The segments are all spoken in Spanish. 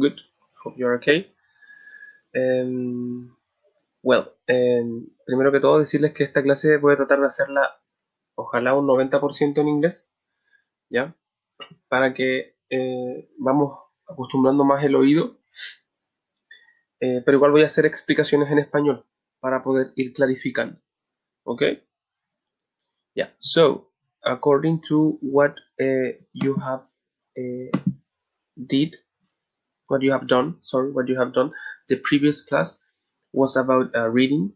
Good. Hope you're okay. Um, well, um, primero que todo decirles que esta clase voy a tratar de hacerla ojalá un 90% en inglés, ¿ya? Para que eh, vamos acostumbrando más el oído, eh, pero igual voy a hacer explicaciones en español para poder ir clarificando, ¿ok? Yeah, so according to what uh, you have uh, did, what you have done, sorry, what you have done, the previous class was about uh, reading,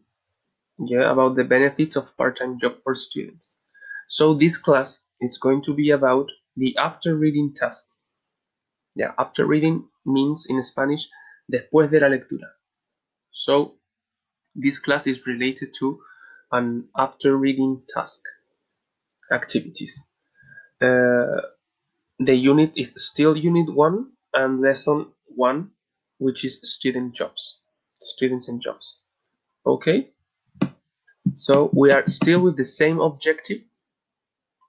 yeah, about the benefits of part-time job for students. So this class is going to be about the after reading tasks. Yeah, after reading means in Spanish después de la lectura. So this class is related to an after reading task activities. Uh, the unit is still unit one and lesson one, which is student jobs, students and jobs. Okay, so we are still with the same objective.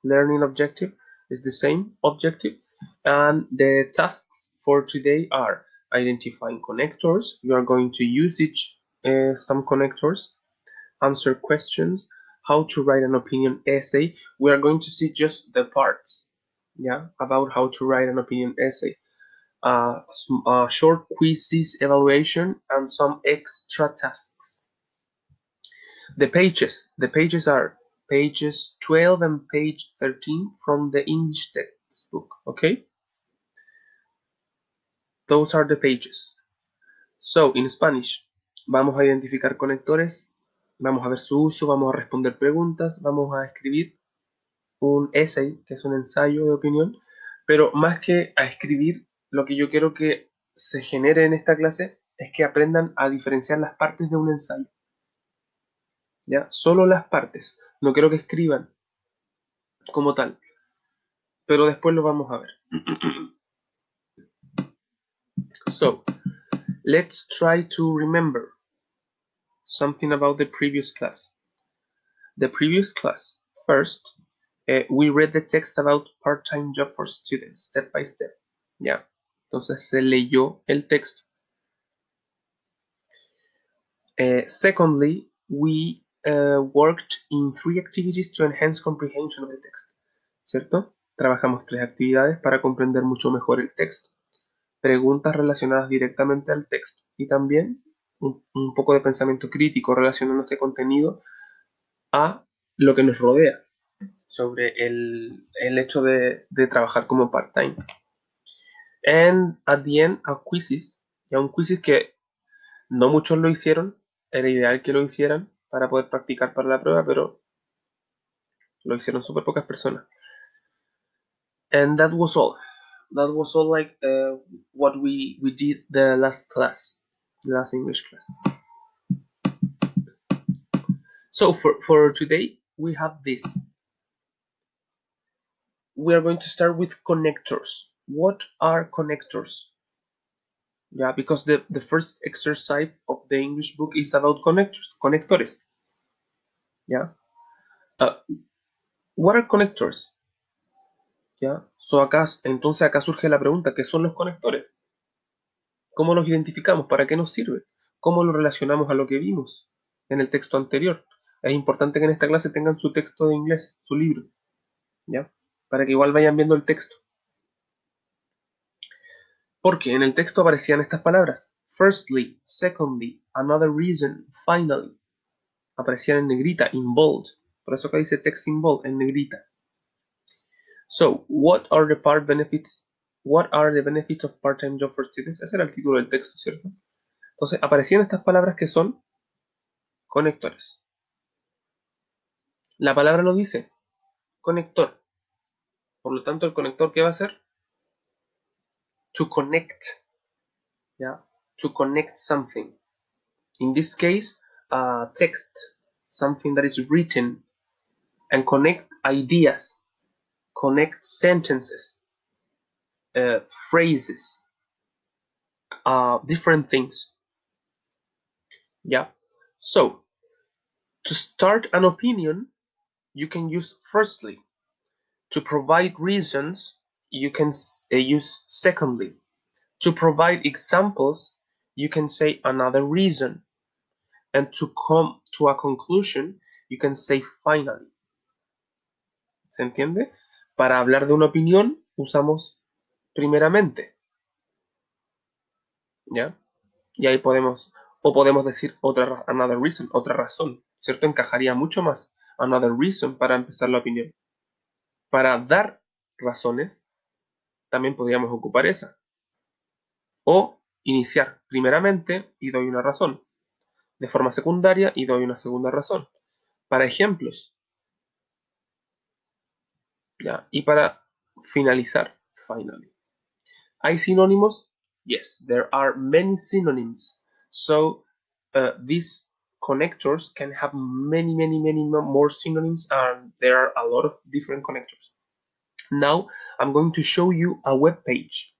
Learning objective is the same objective, and the tasks for today are identifying connectors. You are going to use each uh, some connectors, answer questions, how to write an opinion essay. We are going to see just the parts, yeah, about how to write an opinion essay. Uh, short quizzes, evaluation, and some extra tasks. The pages, the pages are pages 12 and page 13 from the English textbook, okay? Those are the pages. So, in Spanish, vamos a identificar conectores vamos a ver su uso, vamos a responder preguntas, vamos a escribir un essay, que es un ensayo de opinión, pero más que a escribir, lo que yo quiero que se genere en esta clase es que aprendan a diferenciar las partes de un ensayo. ¿Ya? Solo las partes. No quiero que escriban como tal. Pero después lo vamos a ver. so, let's try to remember something about the previous class. The previous class, first, uh, we read the text about part-time job for students, step by step. Yeah. Entonces se leyó el texto. Uh, secondly, we uh, worked in three activities to enhance comprehension of the text. ¿Cierto? Trabajamos tres actividades para comprender mucho mejor el texto. Preguntas relacionadas directamente al texto y también un, poco de pensamiento crítico relacionando este contenido a lo que nos rodea sobre el, el hecho de, trabajar como part-time. And at the end, a quizzes, ya un quizzes que no muchos lo hicieron, era ideal que lo hicieran para poder practicar para la prueba, pero lo hicieron súper pocas personas. And that was all. That was all like uh, what we, we did the last class. The last English class. So for, for today, we have this. We are going to start with connectors. What are connectors? Yeah, because the, the first exercise of the English book is about connectors, conectores. Yeah. Uh, what are connectors? Yeah. So acá, entonces acá surge la pregunta, ¿qué son los conectores? ¿Cómo los identificamos? ¿Para qué nos sirve? ¿Cómo lo relacionamos a lo que vimos en el texto anterior? Es importante que en esta clase tengan su texto de inglés, su libro, ¿ya? Para que igual vayan viendo el texto. Porque en el texto aparecían estas palabras. Firstly, secondly, another reason, finally. Aparecían en negrita, in bold. Por eso acá dice text in bold, en negrita. So, what are the part benefits What are the benefits of part-time job for students? Ese era el título del texto, ¿cierto? Entonces aparecían estas palabras que son conectores. La palabra lo dice, conector. Por lo tanto, el conector, ¿qué va a hacer? To connect. yeah To connect something. In this case, uh, text. Something that is written. And connect ideas. Connect sentences. uh, phrases, uh, different things. Yeah. So to start an opinion, you can use firstly. To provide reasons, you can uh, use secondly. To provide examples, you can say another reason. And to come to a conclusion, you can say finally. ¿Se entiende? Para hablar de una opinión, usamos primeramente. ¿Ya? Y ahí podemos, o podemos decir otra, another reason, otra razón, ¿cierto? Encajaría mucho más another reason para empezar la opinión. Para dar razones, también podríamos ocupar esa. O iniciar primeramente y doy una razón. De forma secundaria y doy una segunda razón. Para ejemplos. ¿Ya? Y para finalizar, finally. ¿Hay sinónimos? Yes, there are many synonyms. So, uh, these connectors can have many, many, many more synonyms and there are a lot of different connectors. Now, I'm going to show you a web page.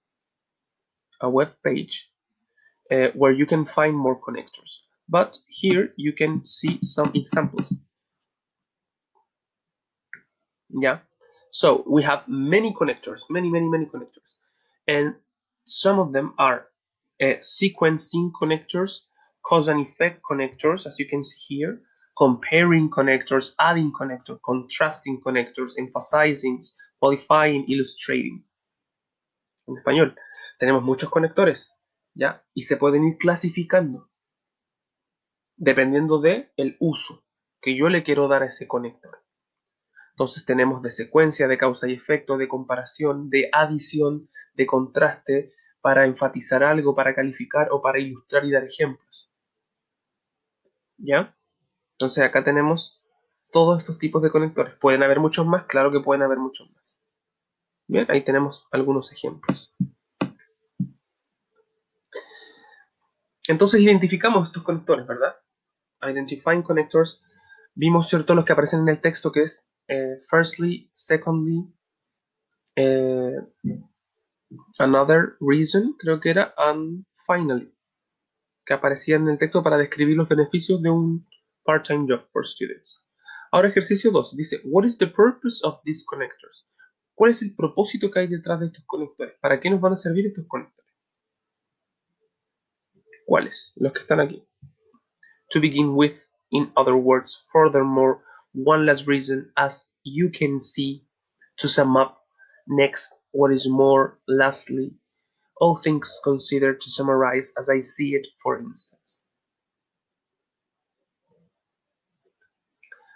A web page uh, where you can find more connectors. But here you can see some examples. Yeah. So we have many connectors, many, many, many connectors. And some of them are uh, sequencing connectors, cause and effect connectors, as you can see here, comparing connectors, adding connectors, contrasting connectors, emphasizing, qualifying, illustrating. En español, tenemos muchos conectores, ¿ya? Y se pueden ir clasificando dependiendo de el uso que yo le quiero dar a ese conector. Entonces tenemos de secuencia, de causa y efecto, de comparación, de adición, de contraste, para enfatizar algo, para calificar o para ilustrar y dar ejemplos. ¿Ya? Entonces acá tenemos todos estos tipos de conectores. ¿Pueden haber muchos más? Claro que pueden haber muchos más. Bien, ahí tenemos algunos ejemplos. Entonces identificamos estos conectores, ¿verdad? Identifying connectors. Vimos, ¿cierto?, los que aparecen en el texto que es eh, firstly, secondly, eh, another reason, creo que era, and finally, que aparecía en el texto para describir los beneficios de un part-time job for students. Ahora ejercicio 2 dice, what is the purpose of these connectors? ¿Cuál es el propósito que hay detrás de estos conectores? ¿Para qué nos van a servir estos conectores? ¿Cuáles? Los que están aquí. To begin with, in other words, furthermore, one last reason as you can see to sum up next what is more lastly all things considered to summarize as I see it for instance.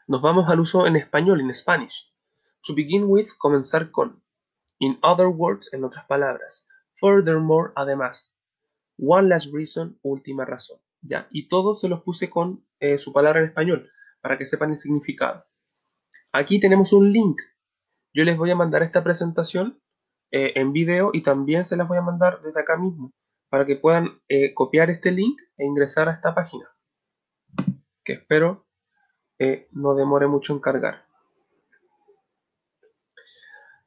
Nos vamos al uso en español, in Spanish. To begin with, comenzar con. In other words, en otras palabras. Furthermore, además. One last reason, última razón. ¿Ya? Y todos se los puse con eh, su palabra en español para que sepan el significado. Aquí tenemos un link. Yo les voy a mandar esta presentación eh, en video y también se las voy a mandar desde acá mismo para que puedan eh, copiar este link e ingresar a esta página que espero eh, no demore mucho en cargar.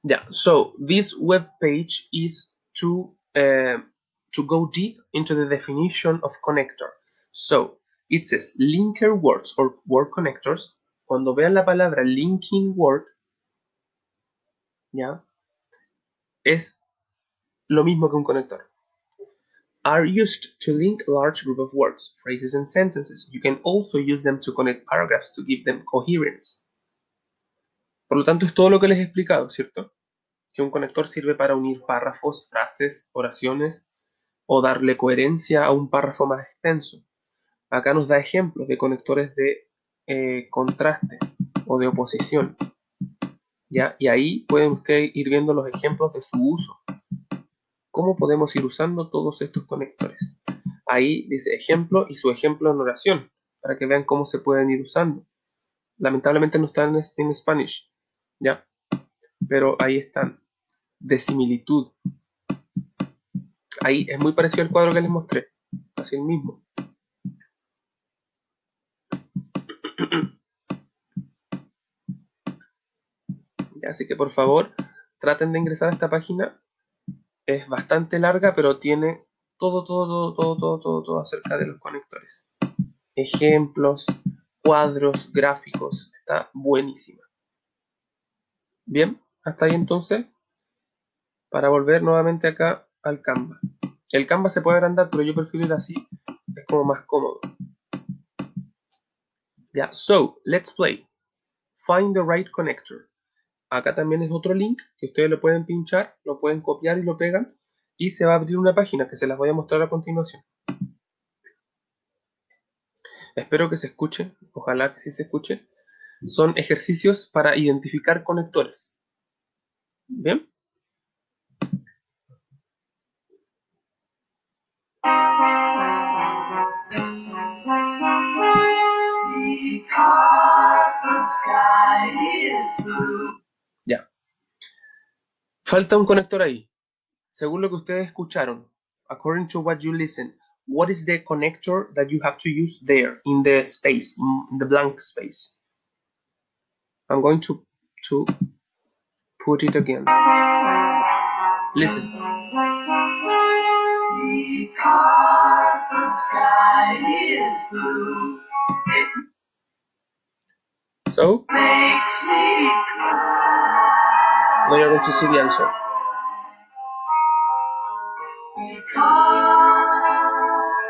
Yeah, so this web page is to um, to go deep into the definition of connector. So it says linker words or word connectors. Cuando vean la palabra linking word, ¿ya? Es lo mismo que un conector. Are used to link a large group of words, phrases, and sentences. You can also use them to connect paragraphs to give them coherence. Por lo tanto, es todo lo que les he explicado, ¿cierto? Que un conector sirve para unir párrafos, frases, oraciones o darle coherencia a un párrafo más extenso. Acá nos da ejemplos de conectores de eh, contraste o de oposición. ¿ya? Y ahí pueden ustedes ir viendo los ejemplos de su uso. ¿Cómo podemos ir usando todos estos conectores? Ahí dice ejemplo y su ejemplo en oración, para que vean cómo se pueden ir usando. Lamentablemente no están en, Spanish, ¿ya? Pero ahí están, de similitud. Ahí es muy parecido al cuadro que les mostré, así el mismo. Así que por favor, traten de ingresar a esta página. Es bastante larga, pero tiene todo, todo, todo, todo, todo, todo, todo acerca de los conectores. Ejemplos, cuadros, gráficos. Está buenísima. Bien, hasta ahí entonces. Para volver nuevamente acá al Canva. El Canva se puede agrandar, pero yo prefiero ir así, es como más cómodo. Ya, so, let's play. Find the right connector. Acá también es otro link que ustedes lo pueden pinchar, lo pueden copiar y lo pegan y se va a abrir una página que se las voy a mostrar a continuación. Espero que se escuche, ojalá que sí se escuche. Son ejercicios para identificar conectores. ¿Bien? Ya. Falta un conector ahí. Según lo que ustedes escucharon, according to what you listen, what is the connector that you have to use there in the space, in the blank space? I'm going to to put it again. Listen. Because the sky is blue. So, makes me cry. Now you're going to see the answer.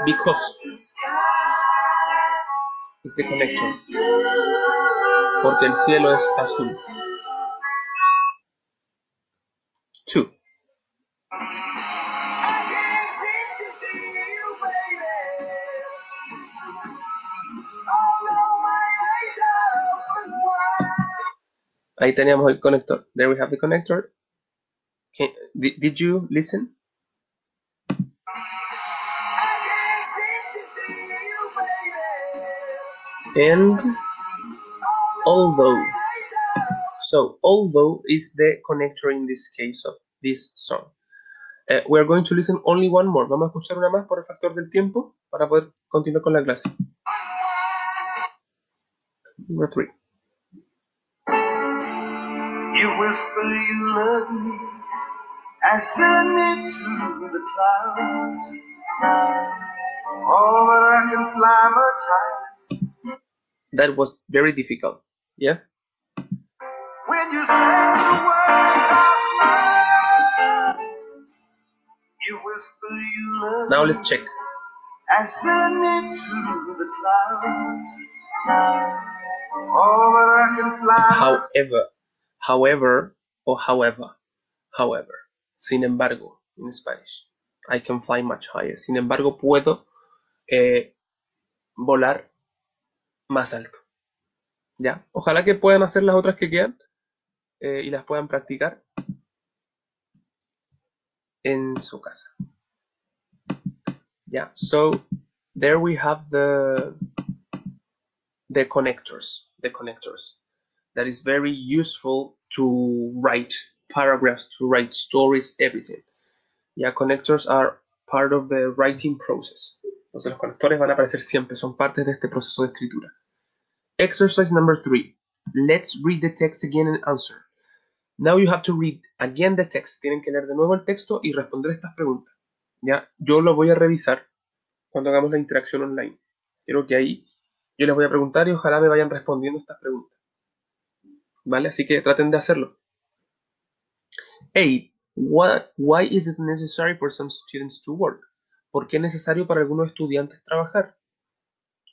Because is the connection. Porque el cielo es azul. Two. Ahí teníamos el conector. There we have the connector. Can, did, did you listen? And although. So, although is the connector in this case of this song. Uh, we are going to listen only one more. Vamos a escuchar una más por el factor del tiempo para poder continuar con la clase. Number three. You whisper you love me and send me to the clouds. Oh, but I can fly much higher. That was very difficult. Yeah? When you say the words out you whisper you love Now let's check. And send me to the clouds. Oh, but I can fly. However, however, or however, however, sin embargo, in Spanish, I can fly much higher. Sin embargo, puedo eh, volar más alto. ¿Ya? Ojalá que puedan hacer las otras que quedan eh, y las puedan practicar en su casa. Yeah, so there we have the the connectors, the connectors. That is very useful to write paragraphs, to write stories, everything. Yeah, connectors are part of the writing process. Entonces los conectores van a aparecer siempre, son parte de este proceso de escritura. Exercise number three. Let's read the text again and answer. Now you have to read again the text. Tienen que leer de nuevo el texto y responder estas preguntas. Ya, yo lo voy a revisar cuando hagamos la interacción online. Quiero que ahí yo les voy a preguntar y ojalá me vayan respondiendo estas preguntas. ¿Vale? Así que traten de hacerlo. 8. What, why is it necessary for some students to work? ¿Por qué es necesario para algunos estudiantes trabajar?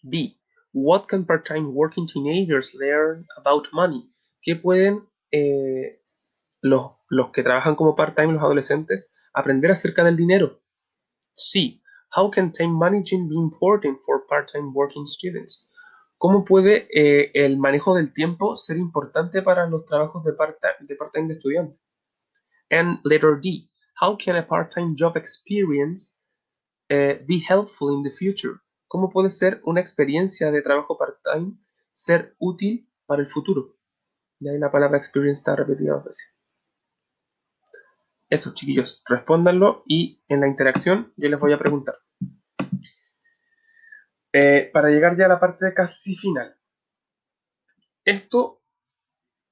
B. What can part-time working teenagers learn about money? ¿Qué pueden eh, los, los que trabajan como part-time, los adolescentes, aprender acerca del dinero? C. How can time managing be important for part-time working students? ¿Cómo puede eh, el manejo del tiempo ser importante para los trabajos de part-time de, part de estudiante? And letter D. How can a part-time job experience uh, be helpful in the future? ¿Cómo puede ser una experiencia de trabajo part-time ser útil para el futuro? Y ahí la palabra experience está repetida dos veces. Eso, chiquillos, respóndanlo y en la interacción yo les voy a preguntar. Eh, para llegar ya a la parte casi final. Esto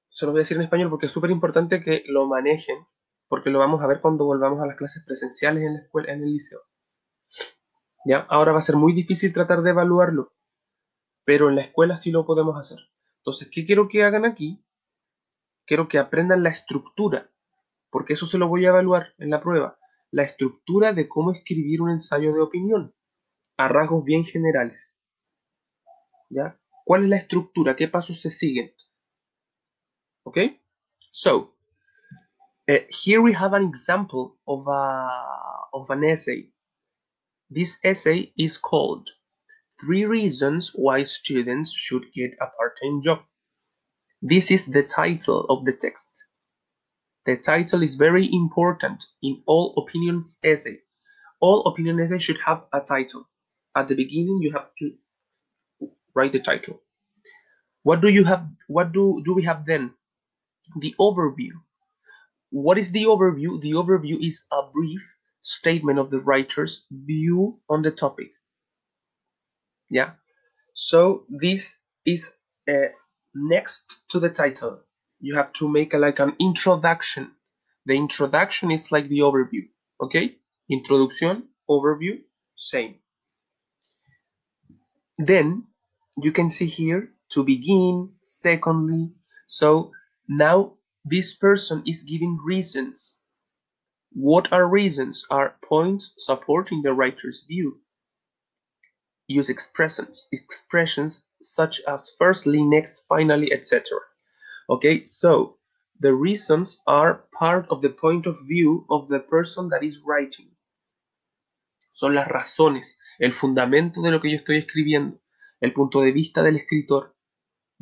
se lo voy a decir en español porque es súper importante que lo manejen, porque lo vamos a ver cuando volvamos a las clases presenciales en la escuela, en el liceo. ¿Ya? Ahora va a ser muy difícil tratar de evaluarlo, pero en la escuela sí lo podemos hacer. Entonces, ¿qué quiero que hagan aquí? Quiero que aprendan la estructura, porque eso se lo voy a evaluar en la prueba. la estructura de cómo escribir un ensayo de opinión, a rasgos bien generales. ¿Ya? ¿Cuál es la estructura? ¿Qué pasos se siguen? ¿Ok? So, uh, here we have an example of, a, of an essay. This essay is called Three Reasons Why Students Should Get a Part-Time Job. This is the title of the text. The title is very important in all opinions essay. All opinion essays should have a title. At the beginning, you have to write the title. What do you have? What do do we have then? The overview. What is the overview? The overview is a brief statement of the writer's view on the topic. Yeah. So this is uh, next to the title. You have to make a, like an introduction. The introduction is like the overview. Okay. Introduction, overview, same. Then you can see here to begin, secondly. So now this person is giving reasons. What are reasons? Are points supporting the writer's view. Use expressions, expressions such as firstly, next, finally, etc. Okay, so the reasons are part of the point of view of the person that is writing. Son las razones, el fundamento de lo que yo estoy escribiendo, el punto de vista del escritor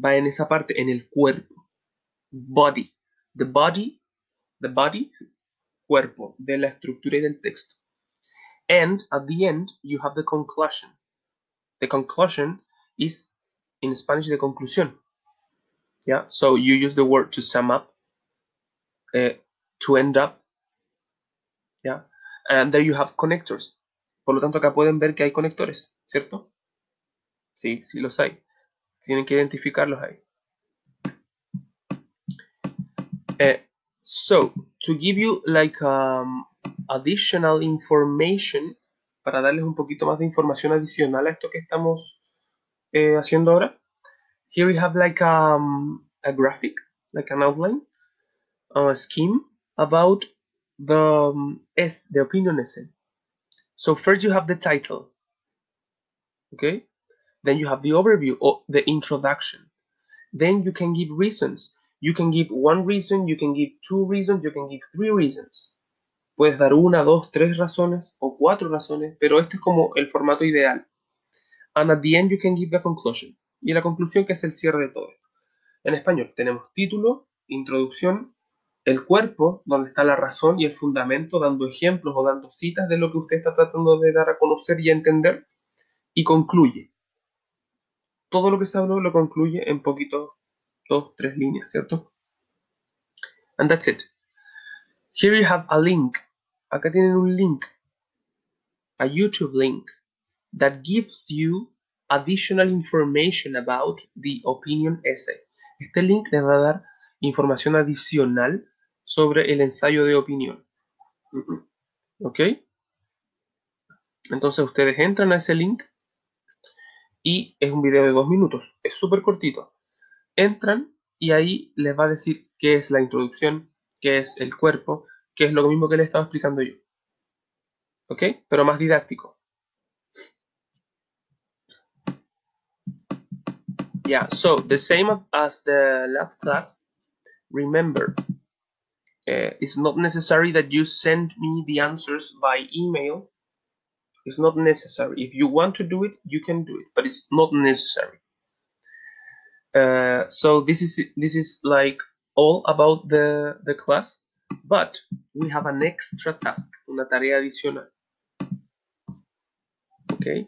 va en esa parte, en el cuerpo. Body. The body, the body, cuerpo, de la estructura y del texto. And at the end, you have the conclusion. The conclusion is, in Spanish, the conclusión. Yeah, so you use the word to sum up, uh, to end up. Yeah, and there you have connectors. Por lo tanto, acá pueden ver que hay conectores, ¿cierto? Sí, sí los hay. Tienen que identificarlos ahí. Uh, so, to give you like um, additional information, para darles un poquito más de información adicional a esto que estamos eh, haciendo ahora, here we have like um, a graphic, like an outline, a scheme about the um, S, the opinion essay. So first you have the title, okay? Then you have the overview or the introduction. Then you can give reasons. You can give one reason, you can give two reasons, you can give three reasons. Puedes dar una, dos, tres razones o cuatro razones, pero este es como el formato ideal. And at the end you can give the conclusion. Y la conclusión que es el cierre de todo esto. En español tenemos título, introducción, el cuerpo, donde está la razón y el fundamento, dando ejemplos o dando citas de lo que usted está tratando de dar a conocer y a entender, y concluye. Todo lo que se habló lo concluye en poquitos, dos, tres líneas, ¿cierto? And that's it. Here you have a link. Acá tienen un link, a YouTube link, that gives you additional information about the opinion essay. Este link les va a dar información adicional sobre el ensayo de opinión. ¿Ok? Entonces ustedes entran a ese link y es un video de dos minutos. Es súper cortito. Entran y ahí les va a decir qué es la introducción, qué es el cuerpo, qué es lo mismo que les estaba explicando yo. ¿Ok? Pero más didáctico. Yeah, so the same as the last class. Remember, uh, it's not necessary that you send me the answers by email. It's not necessary. If you want to do it, you can do it, but it's not necessary. Uh, so this is this is like all about the the class, but we have an extra task, una tarea adicional. Okay.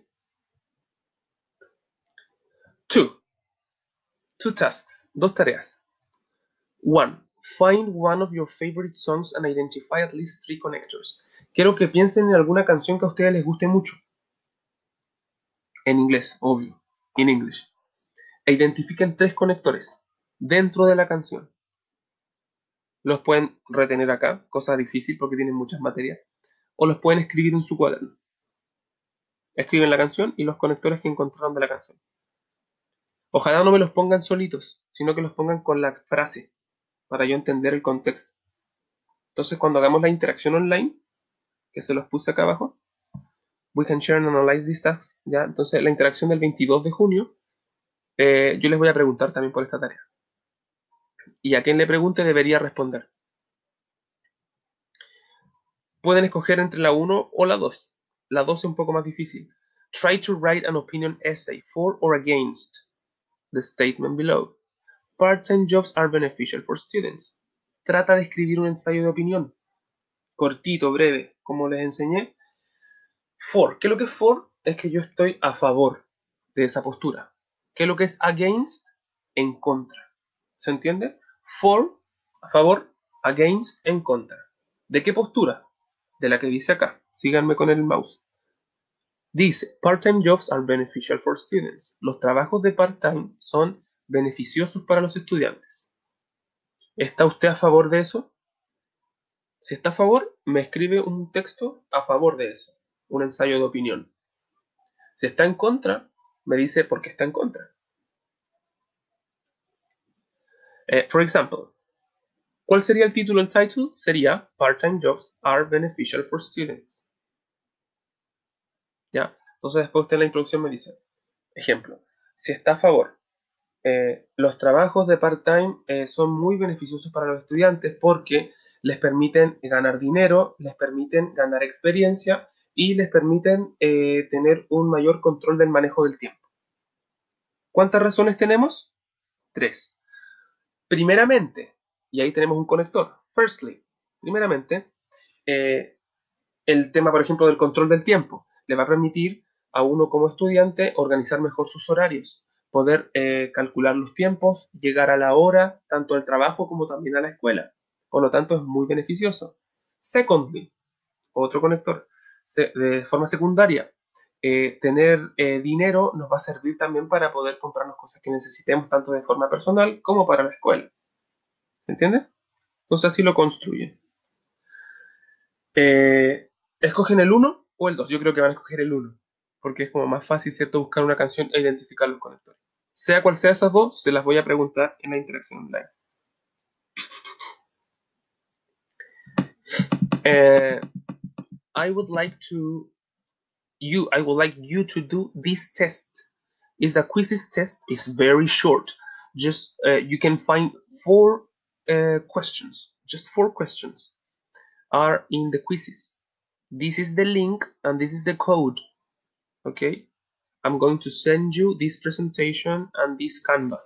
Two. Two tasks, dos tareas. One, find one of your favorite songs and identify at least three connectors. Quiero que piensen en alguna canción que a ustedes les guste mucho. En inglés, obvio. In English. E identifiquen tres conectores dentro de la canción. Los pueden retener acá, cosa difícil porque tienen muchas materias. O los pueden escribir en su cuaderno. Escriben la canción y los conectores que encontraron de la canción. Ojalá no me los pongan solitos, sino que los pongan con la frase, para yo entender el contexto. Entonces, cuando hagamos la interacción online, que se los puse acá abajo. We can share and analyze these tasks. ¿ya? Entonces, la interacción del 22 de junio, eh, yo les voy a preguntar también por esta tarea. Y a quien le pregunte debería responder. Pueden escoger entre la 1 o la 2. La 2 es un poco más difícil. Try to write an opinion essay for or against the statement below. Part-time jobs are beneficial for students. Trata de escribir un ensayo de opinión. Cortito, breve, como les enseñé. For. ¿Qué es lo que es for? Es que yo estoy a favor de esa postura. ¿Qué es lo que es against? En contra. ¿Se entiende? For, a favor, against, en contra. ¿De qué postura? De la que dice acá. Síganme con el mouse. Dice, part-time jobs are beneficial for students. Los trabajos de part-time son beneficiosos para los estudiantes. ¿Está usted a favor de eso? Si está a favor, me escribe un texto a favor de eso, un ensayo de opinión. Si está en contra, me dice por qué está en contra. Eh, for example, ¿cuál sería el título, el title? Sería Part-time jobs are beneficial for students. ¿Ya? Entonces después usted en la introducción me dice, ejemplo, si está a favor, eh, los trabajos de part-time eh, son muy beneficiosos para los estudiantes porque les permiten ganar dinero, les permiten ganar experiencia y les permiten eh, tener un mayor control del manejo del tiempo. ¿Cuántas razones tenemos? Tres. Primeramente, y ahí tenemos un conector. Firstly, primeramente, el tema, por ejemplo, del control del tiempo le va a permitir a uno como estudiante organizar mejor sus horarios, poder eh, calcular los tiempos, llegar a la hora, tanto al trabajo como también a la escuela. Por lo tanto, es muy beneficioso. Secondly, otro conector, de forma secundaria, eh, tener eh, dinero nos va a servir también para poder comprarnos cosas que necesitemos, tanto de forma personal como para la escuela. ¿Se entiende? Entonces así lo construyen. escogen el 1 o el 2. Yo creo que van a escoger el 1, porque es como más fácil, ¿cierto?, buscar una canción e identificar los conectores. Sea cual sea esas dos, se las voy a preguntar en la interacción online. I would like to you I would like you to do this test. Is a quizzes test. It's very short. Just uh, you can find four uh, questions. Just four questions are in the quizzes. this is the link and this is the code okay I'm going to send you this presentation and this Canva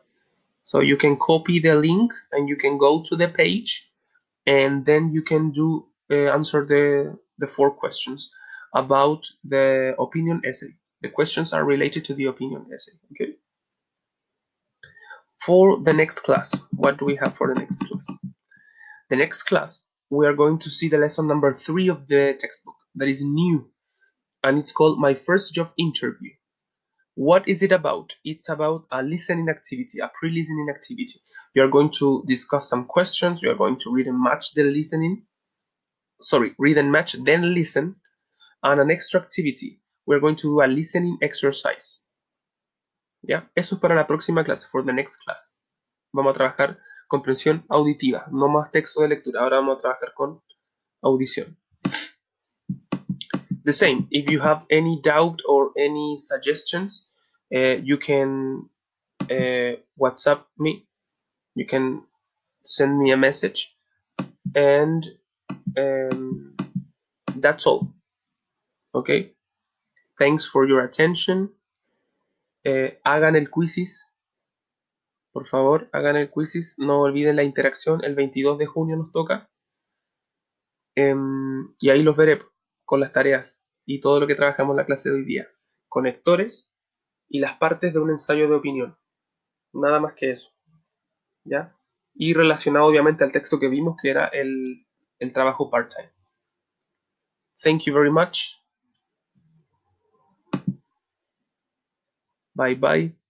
so you can copy the link and you can go to the page and then you can do Uh, answer the the four questions about the opinion essay the questions are related to the opinion essay okay for the next class what do we have for the next class the next class we are going to see the lesson number three of the textbook that is new and it's called My First Job Interview. What is it about? It's about a listening activity, a pre-listening activity. You are going to discuss some questions, you are going to read and match the listening, sorry, read and match, then listen, and an extra activity. We're going to do a listening exercise. ¿Ya? Eso es para la próxima clase, for the next class. Vamos a trabajar comprensión auditiva, no más texto de lectura. Ahora vamos a trabajar con audición. The same, if you have any doubt or any suggestions, uh, you can uh, WhatsApp me. You can send me a message, and um, that's all. Okay. Thanks for your attention. Eh, hagan el quizzes Por favor, hagan el quizzes. No olviden la interacción. El 22 de junio nos toca. Em, y ahí los veré con las tareas y todo lo que trabajamos en la clase de hoy día. Conectores y las partes de un ensayo de opinión. Nada más que eso. ¿Ya? Y relacionado obviamente al texto que vimos, que era el, el trabajo part-time. Thank you very much. Bye bye.